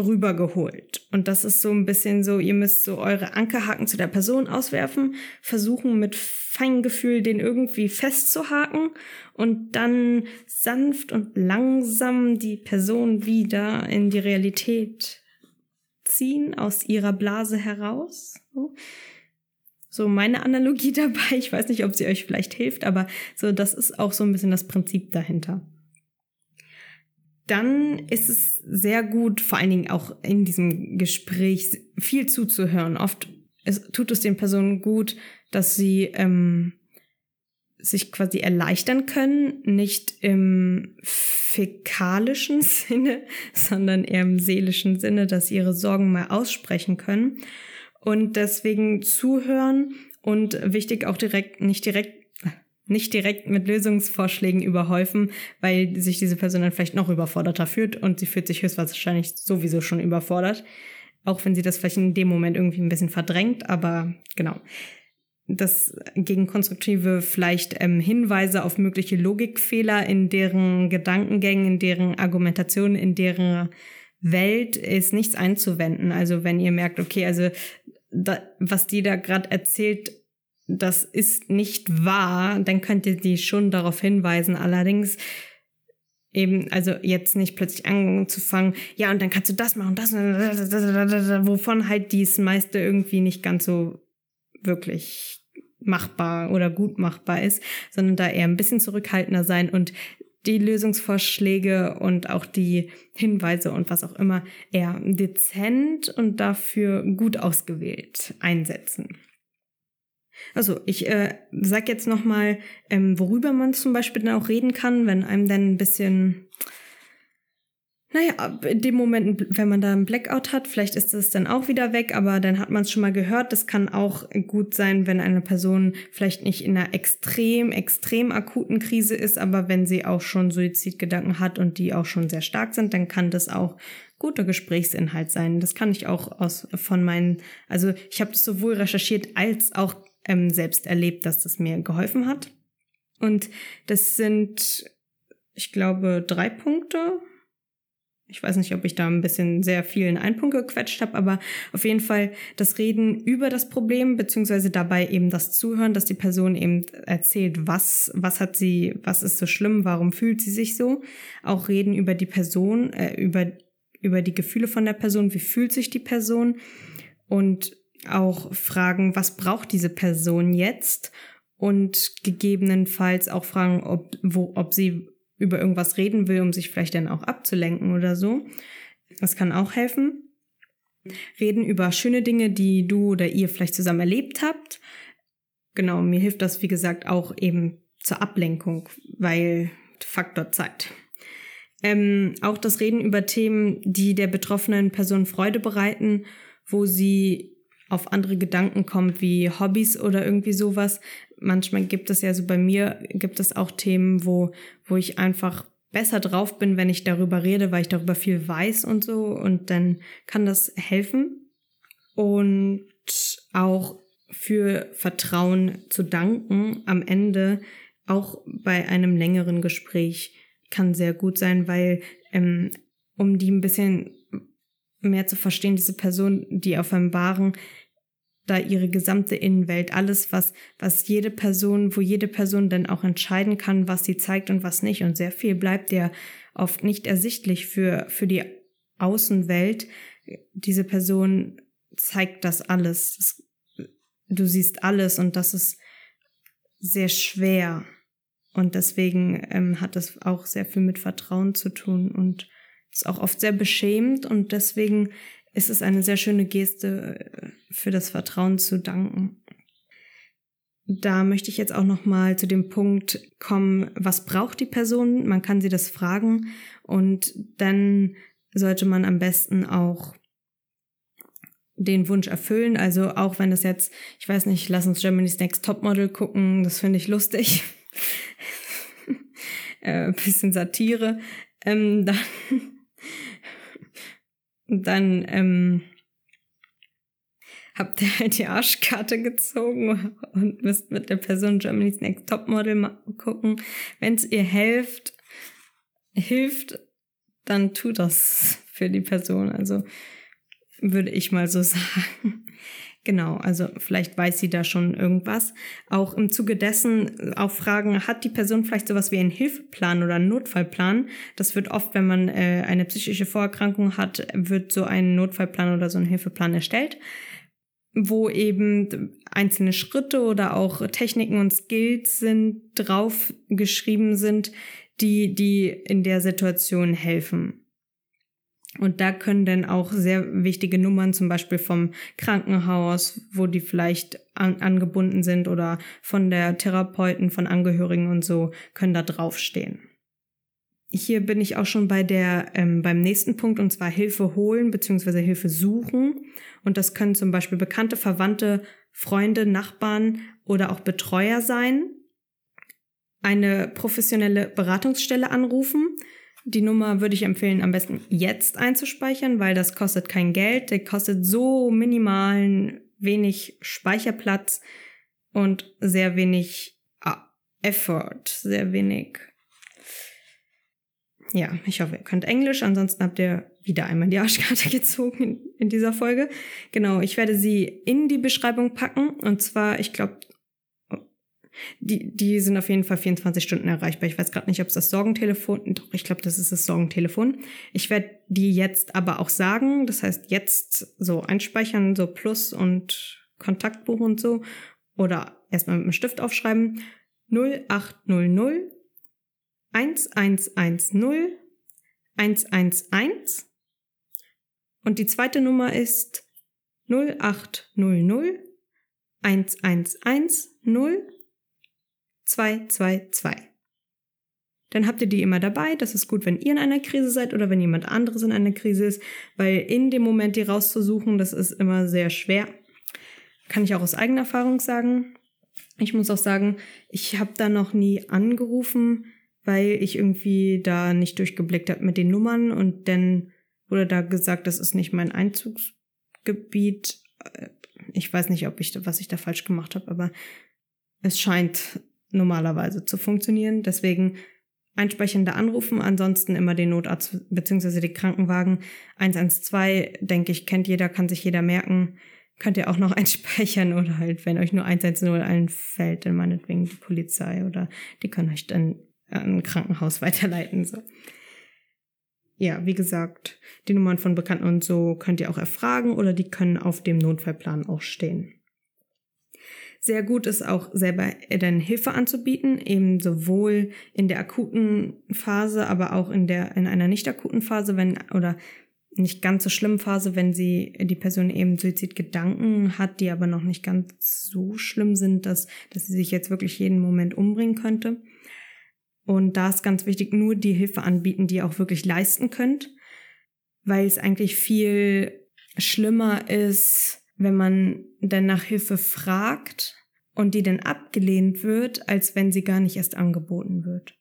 rübergeholt. Und das ist so ein bisschen so, ihr müsst so eure Ankerhaken zu der Person auswerfen, versuchen mit Feingefühl den irgendwie festzuhaken und dann sanft und langsam die Person wieder in die Realität ziehen, aus ihrer Blase heraus. So meine Analogie dabei. Ich weiß nicht, ob sie euch vielleicht hilft, aber so, das ist auch so ein bisschen das Prinzip dahinter dann ist es sehr gut, vor allen Dingen auch in diesem Gespräch viel zuzuhören. Oft es, tut es den Personen gut, dass sie ähm, sich quasi erleichtern können, nicht im fäkalischen Sinne, sondern eher im seelischen Sinne, dass sie ihre Sorgen mal aussprechen können und deswegen zuhören und wichtig auch direkt, nicht direkt nicht direkt mit Lösungsvorschlägen überhäufen, weil sich diese Person dann vielleicht noch überforderter fühlt und sie fühlt sich höchstwahrscheinlich sowieso schon überfordert. Auch wenn sie das vielleicht in dem Moment irgendwie ein bisschen verdrängt, aber genau. Das gegen konstruktive vielleicht ähm, Hinweise auf mögliche Logikfehler in deren Gedankengängen, in deren Argumentation, in deren Welt ist nichts einzuwenden. Also wenn ihr merkt, okay, also da, was die da gerade erzählt, das ist nicht wahr, dann könnt ihr die schon darauf hinweisen. Allerdings eben, also jetzt nicht plötzlich anzufangen, ja, und dann kannst du das machen, das, wovon halt dies meiste irgendwie nicht ganz so wirklich machbar oder gut machbar ist, sondern da eher ein bisschen zurückhaltender sein und die Lösungsvorschläge und auch die Hinweise und was auch immer eher dezent und dafür gut ausgewählt einsetzen. Also ich äh, sag jetzt noch mal, ähm, worüber man zum Beispiel dann auch reden kann, wenn einem dann ein bisschen, naja, in dem Moment, wenn man da einen Blackout hat, vielleicht ist es dann auch wieder weg, aber dann hat man es schon mal gehört. Das kann auch gut sein, wenn eine Person vielleicht nicht in einer extrem, extrem akuten Krise ist, aber wenn sie auch schon Suizidgedanken hat und die auch schon sehr stark sind, dann kann das auch guter Gesprächsinhalt sein. Das kann ich auch aus von meinen, also ich habe das sowohl recherchiert als auch ähm, selbst erlebt, dass das mir geholfen hat. Und das sind, ich glaube, drei Punkte. Ich weiß nicht, ob ich da ein bisschen sehr viel in einen Punkt gequetscht habe, aber auf jeden Fall das Reden über das Problem, beziehungsweise dabei eben das Zuhören, dass die Person eben erzählt, was, was hat sie, was ist so schlimm, warum fühlt sie sich so. Auch reden über die Person, äh, über, über die Gefühle von der Person, wie fühlt sich die Person und auch fragen, was braucht diese Person jetzt und gegebenenfalls auch fragen, ob, wo, ob sie über irgendwas reden will, um sich vielleicht dann auch abzulenken oder so. Das kann auch helfen. Reden über schöne Dinge, die du oder ihr vielleicht zusammen erlebt habt. Genau, mir hilft das, wie gesagt, auch eben zur Ablenkung, weil Faktor Zeit. Ähm, auch das Reden über Themen, die der betroffenen Person Freude bereiten, wo sie auf andere Gedanken kommt, wie Hobbys oder irgendwie sowas. Manchmal gibt es ja so bei mir, gibt es auch Themen, wo, wo ich einfach besser drauf bin, wenn ich darüber rede, weil ich darüber viel weiß und so. Und dann kann das helfen. Und auch für Vertrauen zu danken am Ende, auch bei einem längeren Gespräch, kann sehr gut sein, weil ähm, um die ein bisschen mehr zu verstehen, diese Person, die offenbaren da ihre gesamte Innenwelt, alles, was, was jede Person, wo jede Person dann auch entscheiden kann, was sie zeigt und was nicht. Und sehr viel bleibt ja oft nicht ersichtlich für, für die Außenwelt. Diese Person zeigt das alles. Du siehst alles und das ist sehr schwer. Und deswegen ähm, hat es auch sehr viel mit Vertrauen zu tun und ist auch oft sehr beschämend und deswegen ist es eine sehr schöne Geste, äh, für das Vertrauen zu danken. Da möchte ich jetzt auch noch mal zu dem Punkt kommen, was braucht die Person? Man kann sie das fragen und dann sollte man am besten auch den Wunsch erfüllen. Also auch wenn es jetzt, ich weiß nicht, lass uns Germany's Next Topmodel gucken, das finde ich lustig. äh, bisschen Satire. Ähm, dann dann ähm, habt ihr halt die Arschkarte gezogen und müsst mit der Person Germany's Next Topmodel gucken. Wenn es ihr hilft, hilft, dann tut das für die Person. Also würde ich mal so sagen. Genau, also vielleicht weiß sie da schon irgendwas. Auch im Zuge dessen auch fragen, hat die Person vielleicht sowas wie einen Hilfeplan oder einen Notfallplan? Das wird oft, wenn man äh, eine psychische Vorerkrankung hat, wird so ein Notfallplan oder so ein Hilfeplan erstellt, wo eben einzelne Schritte oder auch Techniken und Skills sind, drauf geschrieben sind, die, die in der Situation helfen. Und da können dann auch sehr wichtige Nummern, zum Beispiel vom Krankenhaus, wo die vielleicht an, angebunden sind oder von der Therapeuten, von Angehörigen und so, können da draufstehen. Hier bin ich auch schon bei der, ähm, beim nächsten Punkt, und zwar Hilfe holen bzw. Hilfe suchen. Und das können zum Beispiel bekannte, Verwandte, Freunde, Nachbarn oder auch Betreuer sein. Eine professionelle Beratungsstelle anrufen die Nummer würde ich empfehlen, am besten jetzt einzuspeichern, weil das kostet kein Geld. Der kostet so minimalen, wenig Speicherplatz und sehr wenig ah, Effort, sehr wenig. Ja, ich hoffe, ihr könnt Englisch. Ansonsten habt ihr wieder einmal die Arschkarte gezogen in, in dieser Folge. Genau, ich werde sie in die Beschreibung packen. Und zwar, ich glaube, die, die sind auf jeden Fall 24 Stunden erreichbar. Ich weiß gerade nicht, ob es das Sorgentelefon, doch, ich glaube, das ist das Sorgentelefon. Ich werde die jetzt aber auch sagen. Das heißt, jetzt so einspeichern, so Plus und Kontaktbuch und so. Oder erstmal mit dem Stift aufschreiben. 0800 1110 111. Und die zweite Nummer ist 0800 1110 222. Dann habt ihr die immer dabei. Das ist gut, wenn ihr in einer Krise seid oder wenn jemand anderes in einer Krise ist, weil in dem Moment die rauszusuchen, das ist immer sehr schwer. Kann ich auch aus eigener Erfahrung sagen. Ich muss auch sagen, ich habe da noch nie angerufen, weil ich irgendwie da nicht durchgeblickt habe mit den Nummern und dann wurde da gesagt, das ist nicht mein Einzugsgebiet. Äh, ich weiß nicht, ob ich, was ich da falsch gemacht habe, aber es scheint normalerweise zu funktionieren. Deswegen einsprechende anrufen, ansonsten immer den Notarzt bzw. die Krankenwagen 112, denke ich, kennt jeder, kann sich jeder merken. Könnt ihr auch noch einspeichern oder halt, wenn euch nur 110 einfällt, dann meinetwegen die Polizei oder die können euch dann an ein Krankenhaus weiterleiten. So. Ja, wie gesagt, die Nummern von Bekannten und so könnt ihr auch erfragen oder die können auf dem Notfallplan auch stehen. Sehr gut ist auch selber dann Hilfe anzubieten, eben sowohl in der akuten Phase, aber auch in der in einer nicht akuten Phase, wenn oder nicht ganz so schlimmen Phase, wenn sie die Person eben Suizidgedanken hat, die aber noch nicht ganz so schlimm sind, dass dass sie sich jetzt wirklich jeden Moment umbringen könnte. Und da ist ganz wichtig, nur die Hilfe anbieten, die ihr auch wirklich leisten könnt, weil es eigentlich viel schlimmer ist, wenn man dann nach Hilfe fragt und die dann abgelehnt wird, als wenn sie gar nicht erst angeboten wird.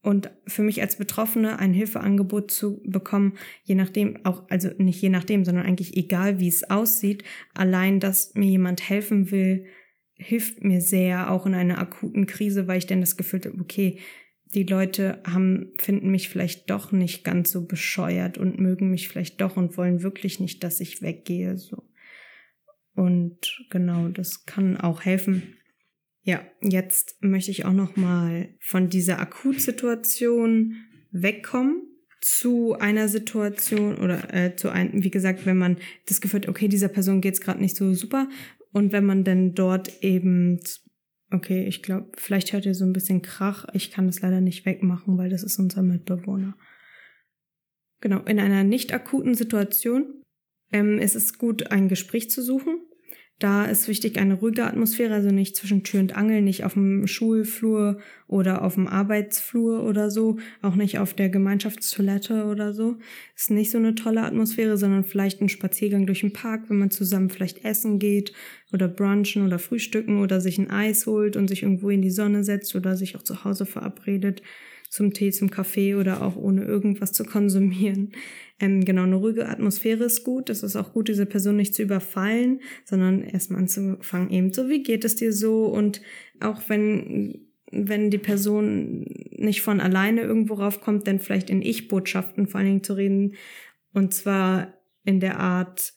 Und für mich als Betroffene ein Hilfeangebot zu bekommen, je nachdem, auch, also nicht je nachdem, sondern eigentlich egal, wie es aussieht, allein, dass mir jemand helfen will, hilft mir sehr, auch in einer akuten Krise, weil ich dann das Gefühl habe, okay, die Leute haben, finden mich vielleicht doch nicht ganz so bescheuert und mögen mich vielleicht doch und wollen wirklich nicht, dass ich weggehe, so. Und genau, das kann auch helfen. Ja, jetzt möchte ich auch noch mal von dieser Akutsituation wegkommen zu einer Situation oder äh, zu einem, wie gesagt, wenn man das Gefühl hat, okay, dieser Person geht's gerade nicht so super und wenn man dann dort eben, okay, ich glaube, vielleicht hört ihr so ein bisschen Krach, ich kann das leider nicht wegmachen, weil das ist unser Mitbewohner. Genau, in einer nicht akuten Situation ähm, ist es gut, ein Gespräch zu suchen da ist wichtig eine ruhige Atmosphäre, also nicht zwischen Tür und Angel, nicht auf dem Schulflur oder auf dem Arbeitsflur oder so, auch nicht auf der Gemeinschaftstoilette oder so. Ist nicht so eine tolle Atmosphäre, sondern vielleicht ein Spaziergang durch den Park, wenn man zusammen vielleicht essen geht oder brunchen oder frühstücken oder sich ein Eis holt und sich irgendwo in die Sonne setzt oder sich auch zu Hause verabredet zum Tee, zum Kaffee oder auch ohne irgendwas zu konsumieren. Ähm, genau, eine ruhige Atmosphäre ist gut. Es ist auch gut, diese Person nicht zu überfallen, sondern erstmal anzufangen, eben so, wie geht es dir so? Und auch wenn, wenn die Person nicht von alleine irgendwo raufkommt, dann vielleicht in Ich-Botschaften vor allen Dingen zu reden. Und zwar in der Art,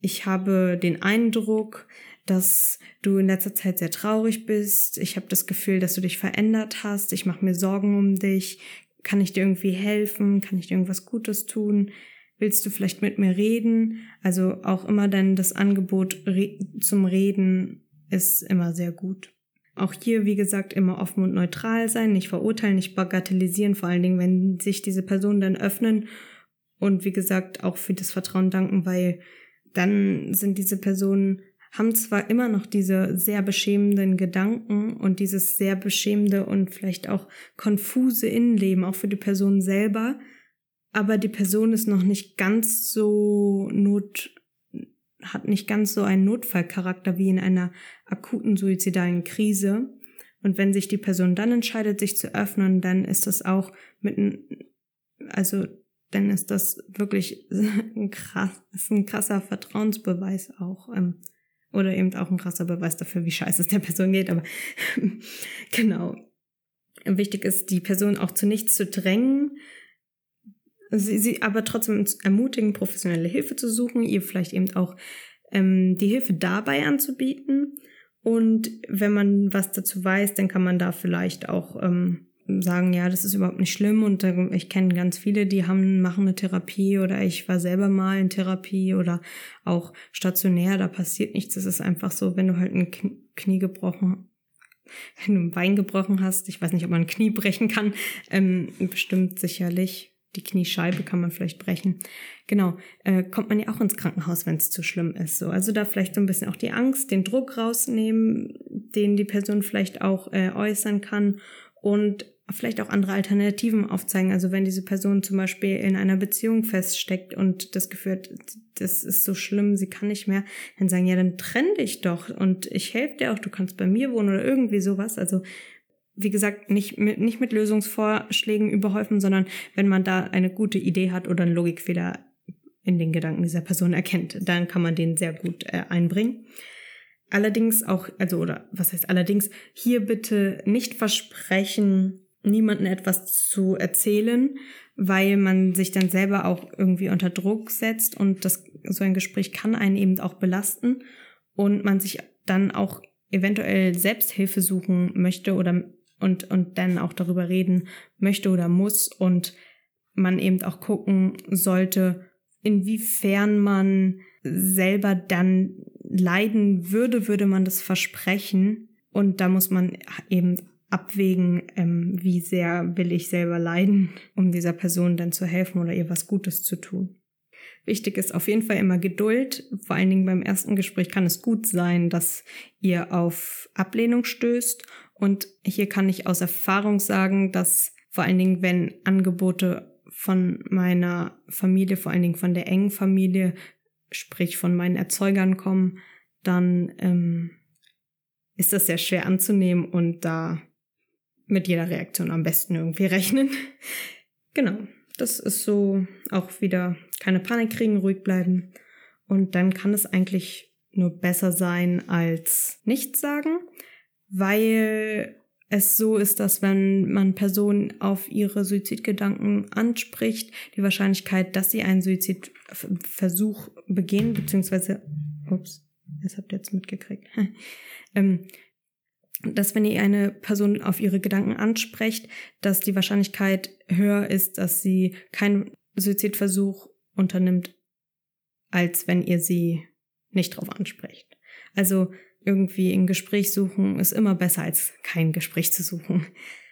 ich habe den Eindruck, dass du in letzter Zeit sehr traurig bist. Ich habe das Gefühl, dass du dich verändert hast. Ich mache mir Sorgen um dich. Kann ich dir irgendwie helfen? Kann ich dir irgendwas Gutes tun? Willst du vielleicht mit mir reden? Also auch immer dann das Angebot zum Reden ist immer sehr gut. Auch hier, wie gesagt, immer offen und neutral sein, nicht verurteilen, nicht bagatellisieren, vor allen Dingen, wenn sich diese Personen dann öffnen und wie gesagt auch für das Vertrauen danken, weil dann sind diese Personen haben zwar immer noch diese sehr beschämenden Gedanken und dieses sehr beschämende und vielleicht auch konfuse Innenleben, auch für die Person selber, aber die Person ist noch nicht ganz so not, hat nicht ganz so einen Notfallcharakter wie in einer akuten suizidalen Krise. Und wenn sich die Person dann entscheidet, sich zu öffnen, dann ist das auch mit, also dann ist das wirklich ein krass, ist ein krasser Vertrauensbeweis auch. Ähm, oder eben auch ein krasser Beweis dafür, wie scheiße es der Person geht. Aber genau. Wichtig ist, die Person auch zu nichts zu drängen, sie, sie aber trotzdem ermutigen, professionelle Hilfe zu suchen, ihr vielleicht eben auch ähm, die Hilfe dabei anzubieten. Und wenn man was dazu weiß, dann kann man da vielleicht auch ähm, sagen, ja, das ist überhaupt nicht schlimm und ich kenne ganz viele, die haben machen eine Therapie oder ich war selber mal in Therapie oder auch stationär, da passiert nichts. Es ist einfach so, wenn du halt ein Knie gebrochen, wenn du ein Bein gebrochen hast, ich weiß nicht, ob man ein Knie brechen kann, ähm, bestimmt sicherlich. Die Kniescheibe kann man vielleicht brechen. Genau, äh, kommt man ja auch ins Krankenhaus, wenn es zu schlimm ist. So, also da vielleicht so ein bisschen auch die Angst, den Druck rausnehmen, den die Person vielleicht auch äh, äußern kann und vielleicht auch andere Alternativen aufzeigen. Also wenn diese Person zum Beispiel in einer Beziehung feststeckt und das Gefühl hat, das ist so schlimm, sie kann nicht mehr, dann sagen, ja, dann trenn dich doch und ich helfe dir auch, du kannst bei mir wohnen oder irgendwie sowas. Also wie gesagt, nicht mit, nicht mit Lösungsvorschlägen überhäufen, sondern wenn man da eine gute Idee hat oder einen Logikfehler in den Gedanken dieser Person erkennt, dann kann man den sehr gut äh, einbringen. Allerdings auch, also, oder was heißt allerdings, hier bitte nicht versprechen, niemanden etwas zu erzählen, weil man sich dann selber auch irgendwie unter Druck setzt und das, so ein Gespräch kann einen eben auch belasten und man sich dann auch eventuell Selbsthilfe suchen möchte oder und, und dann auch darüber reden möchte oder muss und man eben auch gucken sollte, inwiefern man selber dann leiden würde, würde man das versprechen. Und da muss man eben abwägen, ähm, wie sehr will ich selber leiden, um dieser Person dann zu helfen oder ihr was Gutes zu tun. Wichtig ist auf jeden Fall immer Geduld. Vor allen Dingen beim ersten Gespräch kann es gut sein, dass ihr auf Ablehnung stößt. Und hier kann ich aus Erfahrung sagen, dass vor allen Dingen, wenn Angebote von meiner Familie, vor allen Dingen von der engen Familie, sprich von meinen Erzeugern kommen, dann ähm, ist das sehr schwer anzunehmen und da mit jeder Reaktion am besten irgendwie rechnen. genau, das ist so auch wieder keine Panik kriegen, ruhig bleiben. Und dann kann es eigentlich nur besser sein als nichts sagen, weil es so ist, dass wenn man Personen auf ihre Suizidgedanken anspricht, die Wahrscheinlichkeit, dass sie einen Suizidversuch begehen, beziehungsweise, ups, das habt ihr jetzt mitgekriegt, ähm, dass wenn ihr eine Person auf ihre Gedanken ansprecht, dass die Wahrscheinlichkeit höher ist, dass sie keinen Suizidversuch unternimmt, als wenn ihr sie nicht drauf ansprecht. Also irgendwie ein Gespräch suchen ist immer besser als kein Gespräch zu suchen.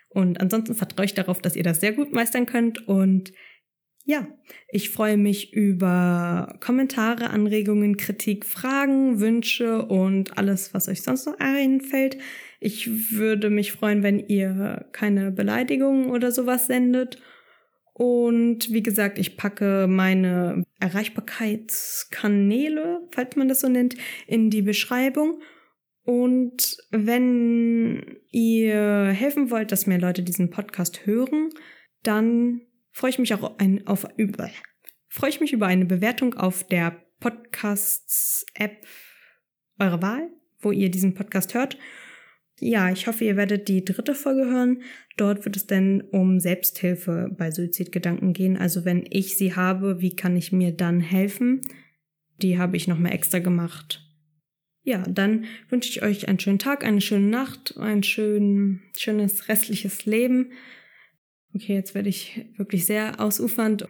Und ansonsten vertraue ich darauf, dass ihr das sehr gut meistern könnt. Und ja, ich freue mich über Kommentare, Anregungen, Kritik, Fragen, Wünsche und alles, was euch sonst noch einfällt. Ich würde mich freuen, wenn ihr keine Beleidigungen oder sowas sendet. Und wie gesagt, ich packe meine Erreichbarkeitskanäle, falls man das so nennt, in die Beschreibung. Und wenn ihr helfen wollt, dass mehr Leute diesen Podcast hören, dann freue ich mich auch ein, auf über, freue ich mich über eine Bewertung auf der Podcasts-App eurer Wahl, wo ihr diesen Podcast hört. Ja, ich hoffe, ihr werdet die dritte Folge hören. Dort wird es denn um Selbsthilfe bei Suizidgedanken gehen. Also wenn ich sie habe, wie kann ich mir dann helfen? Die habe ich nochmal extra gemacht ja, dann wünsche ich euch einen schönen Tag, eine schöne Nacht, ein schön, schönes restliches Leben. Okay, jetzt werde ich wirklich sehr ausufernd.